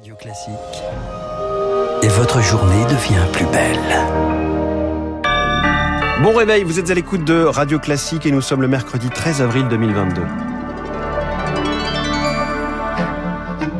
Radio Classique. Et votre journée devient plus belle. Bon réveil, vous êtes à l'écoute de Radio Classique et nous sommes le mercredi 13 avril 2022.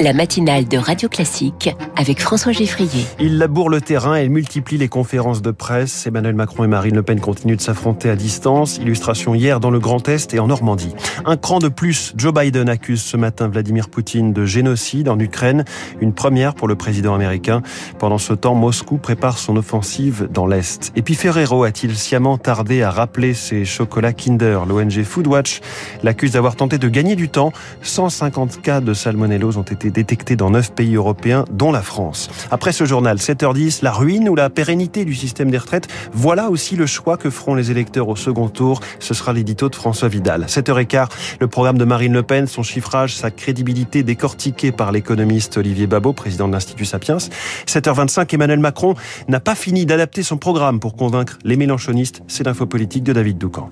La matinale de Radio Classique avec François Geffrier. Il laboure le terrain et multiplie les conférences de presse. Emmanuel Macron et Marine Le Pen continuent de s'affronter à distance. Illustration hier dans le Grand Est et en Normandie. Un cran de plus, Joe Biden accuse ce matin Vladimir Poutine de génocide en Ukraine. Une première pour le président américain. Pendant ce temps, Moscou prépare son offensive dans l'Est. Et puis Ferrero a-t-il sciemment tardé à rappeler ses chocolats Kinder? L'ONG Foodwatch l'accuse d'avoir tenté de gagner du temps. 150 cas de salmonellose ont été détectés dans 9 pays européens, dont la France. Après ce journal, 7h10, la ruine ou la pérennité du système des retraites, voilà aussi le choix que feront les électeurs au second tour. Ce sera l'édito de François Vidal. 7h15, le programme de Marine Le Pen, son chiffrage, sa crédibilité décortiquée par l'économiste Olivier Babot, président de l'Institut Sapiens. 7h25, Emmanuel Macron n'a pas fini d'adapter son programme pour convaincre les mélanchonistes. C'est l'info politique de David Doucan.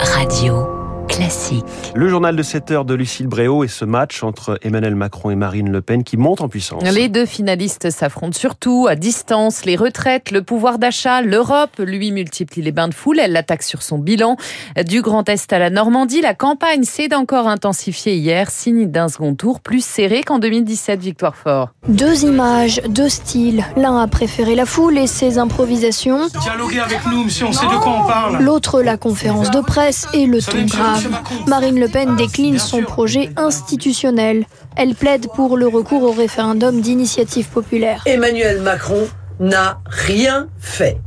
Radio classique. Le journal de 7 heures de Lucille Bréau et ce match entre Emmanuel Macron et Marine Le Pen qui monte en puissance. Les deux finalistes s'affrontent surtout à distance. Les retraites, le pouvoir d'achat, l'Europe, lui multiplie les bains de foule. Elle l'attaque sur son bilan. Du Grand Est à la Normandie, la campagne s'est encore intensifiée hier, signe d'un second tour plus serré qu'en 2017, Victoire Fort. Deux images, deux styles. L'un a préféré la foule et ses improvisations. Dialoguez avec nous, monsieur, on sait de quoi on parle. L'autre la conférence de presse et le ton grave. Marine Le Pen décline son projet institutionnel. Elle plaide pour le recours au référendum d'initiative populaire. Emmanuel Macron n'a rien fait.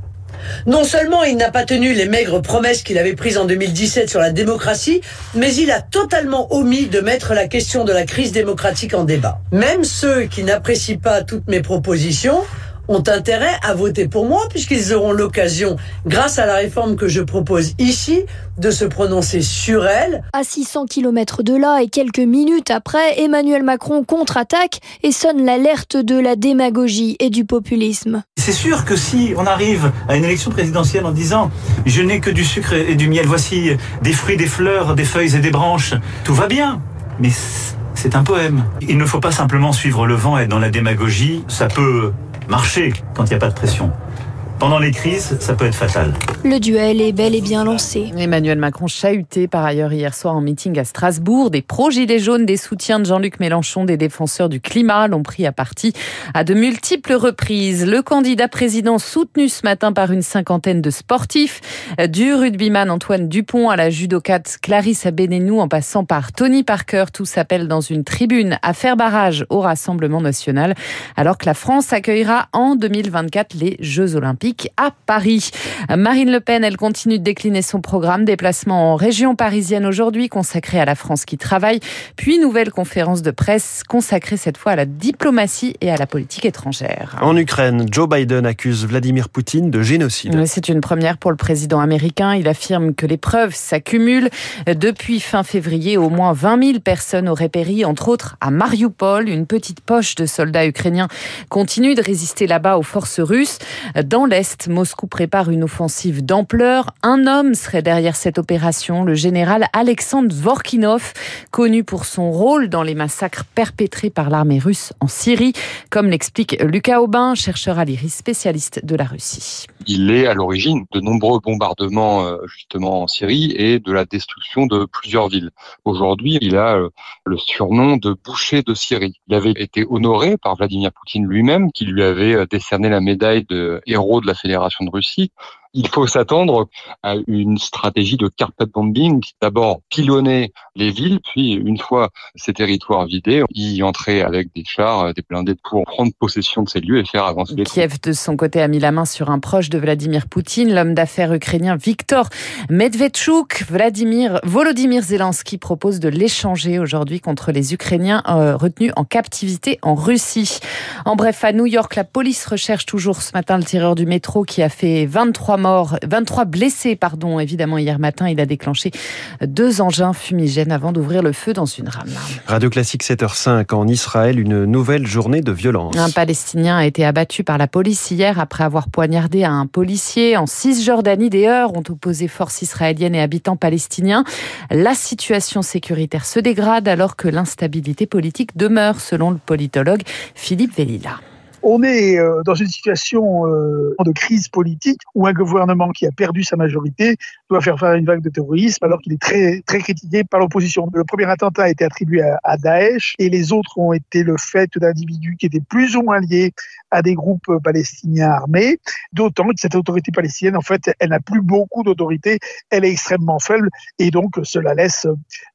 Non seulement il n'a pas tenu les maigres promesses qu'il avait prises en 2017 sur la démocratie, mais il a totalement omis de mettre la question de la crise démocratique en débat. Même ceux qui n'apprécient pas toutes mes propositions ont intérêt à voter pour moi puisqu'ils auront l'occasion, grâce à la réforme que je propose ici, de se prononcer sur elle. À 600 km de là et quelques minutes après, Emmanuel Macron contre-attaque et sonne l'alerte de la démagogie et du populisme. C'est sûr que si on arrive à une élection présidentielle en disant je n'ai que du sucre et du miel, voici des fruits, des fleurs, des feuilles et des branches, tout va bien. Mais c'est un poème. Il ne faut pas simplement suivre le vent et être dans la démagogie. Ça peut marcher quand il n'y a pas de pression. Pendant les crises, ça peut être fatal. Le duel est bel et bien lancé. Emmanuel Macron chahuté par ailleurs hier soir en meeting à Strasbourg. Des pro-gilets jaunes, des soutiens de Jean-Luc Mélenchon, des défenseurs du climat l'ont pris à partie à de multiples reprises. Le candidat président soutenu ce matin par une cinquantaine de sportifs, du rugbyman Antoine Dupont à la judocate Clarisse Abenenou en passant par Tony Parker, tout s'appelle dans une tribune à faire barrage au Rassemblement national alors que la France accueillera en 2024 les Jeux olympiques à Paris. Marine Le Pen, elle continue de décliner son programme. Déplacement en région parisienne aujourd'hui consacré à la France qui travaille. Puis nouvelle conférence de presse consacrée cette fois à la diplomatie et à la politique étrangère. En Ukraine, Joe Biden accuse Vladimir Poutine de génocide. C'est une première pour le président américain. Il affirme que les preuves s'accumulent. Depuis fin février, au moins 20 000 personnes auraient péri, entre autres à Mariupol. Une petite poche de soldats ukrainiens continue de résister là-bas aux forces russes. Dans l'Est, Moscou prépare une offensive d'ampleur. Un homme serait derrière cette opération, le général Alexandre Dvorkinov, connu pour son rôle dans les massacres perpétrés par l'armée russe en Syrie, comme l'explique Lucas Aubin, chercheur à l'IRIS spécialiste de la Russie. Il est à l'origine de nombreux bombardements justement en Syrie et de la destruction de plusieurs villes. Aujourd'hui, il a le surnom de boucher de Syrie. Il avait été honoré par Vladimir Poutine lui-même, qui lui avait décerné la médaille de héros de la Fédération de Russie. Il faut s'attendre à une stratégie de carpet bombing, d'abord pilonner les villes, puis une fois ces territoires vidés, y entrer avec des chars, des blindés pour prendre possession de ces lieux et faire avancer les Kiev, de son côté, a mis la main sur un proche de Vladimir Poutine, l'homme d'affaires ukrainien Viktor Medvedchuk. Vladimir, Volodymyr Zelensky propose de l'échanger aujourd'hui contre les Ukrainiens euh, retenus en captivité en Russie. En bref, à New York, la police recherche toujours ce matin le tireur du métro qui a fait 23 morts morts, 23 blessés, pardon, évidemment, hier matin. Il a déclenché deux engins fumigènes avant d'ouvrir le feu dans une rame. Radio Classique 7h05 en Israël, une nouvelle journée de violence. Un Palestinien a été abattu par la police hier après avoir poignardé un policier. En Cisjordanie, des heures ont opposé forces israéliennes et habitants palestiniens. La situation sécuritaire se dégrade alors que l'instabilité politique demeure, selon le politologue Philippe Vellila. On est euh, dans une situation euh, de crise politique où un gouvernement qui a perdu sa majorité doit faire faire une vague de terrorisme alors qu'il est très, très critiqué par l'opposition. Le premier attentat a été attribué à, Daesh et les autres ont été le fait d'individus qui étaient plus ou moins liés à des groupes palestiniens armés, d'autant que cette autorité palestinienne, en fait, elle n'a plus beaucoup d'autorité, elle est extrêmement faible et donc cela laisse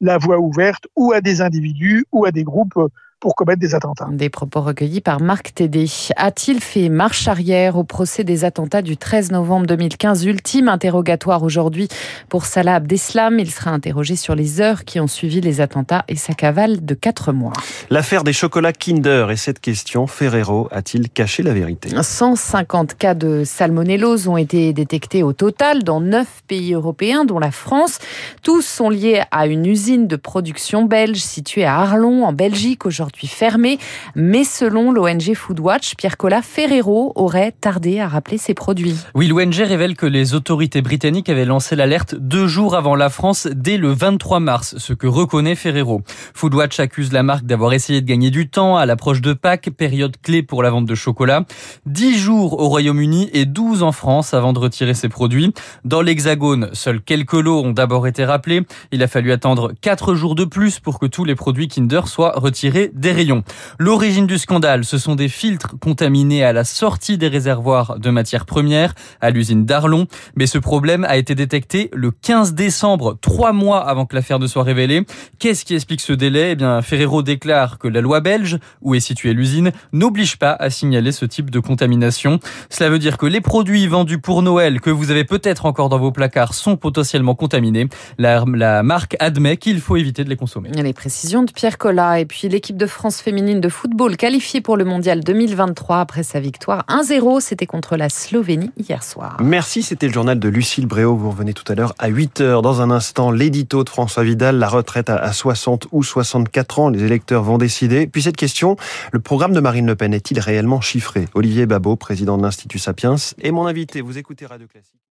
la voie ouverte ou à des individus ou à des groupes pour commettre des attentats. Des propos recueillis par Marc Tédé. A-t-il fait marche arrière au procès des attentats du 13 novembre 2015 Ultime interrogatoire aujourd'hui pour Salah Abdeslam. Il sera interrogé sur les heures qui ont suivi les attentats et sa cavale de 4 mois. L'affaire des chocolats Kinder et cette question, Ferrero a-t-il caché la vérité? 150 cas de salmonellose ont été détectés au total dans 9 pays européens, dont la France. Tous sont liés à une usine de production belge située à Arlon, en Belgique, aujourd'hui fermé. Mais selon l'ONG Foodwatch, Pierre Collat Ferrero aurait tardé à rappeler ses produits. Oui, l'ONG révèle que les autorités britanniques avaient lancé l'alerte deux jours avant la France, dès le 23 mars, ce que reconnaît Ferrero. Foodwatch accuse la marque d'avoir essayé de gagner du temps à l'approche de Pâques, période clé pour la vente de chocolat. Dix jours au Royaume-Uni et 12 en France avant de retirer ses produits. Dans l'Hexagone, seuls quelques lots ont d'abord été rappelés. Il a fallu attendre quatre jours de plus pour que tous les produits Kinder soient retirés des rayons. L'origine du scandale, ce sont des filtres contaminés à la sortie des réservoirs de matières premières à l'usine d'Arlon. Mais ce problème a été détecté le 15 décembre, trois mois avant que l'affaire ne soit révélée. Qu'est-ce qui explique ce délai? Eh bien, Ferrero déclare que la loi belge, où est située l'usine, n'oblige pas à signaler ce type de contamination. Cela veut dire que les produits vendus pour Noël, que vous avez peut-être encore dans vos placards, sont potentiellement contaminés. La, marque admet qu'il faut éviter de les consommer. Les précisions de Pierre Collat et puis l'équipe de France féminine de football qualifiée pour le mondial 2023 après sa victoire 1-0. C'était contre la Slovénie hier soir. Merci, c'était le journal de Lucille Bréau. Vous revenez tout à l'heure à 8h. Dans un instant, l'édito de François Vidal, la retraite à 60 ou 64 ans. Les électeurs vont décider. Puis cette question, le programme de Marine Le Pen est-il réellement chiffré? Olivier Babot, président de l'Institut Sapiens, est mon invité. Vous écoutez Radio Classique.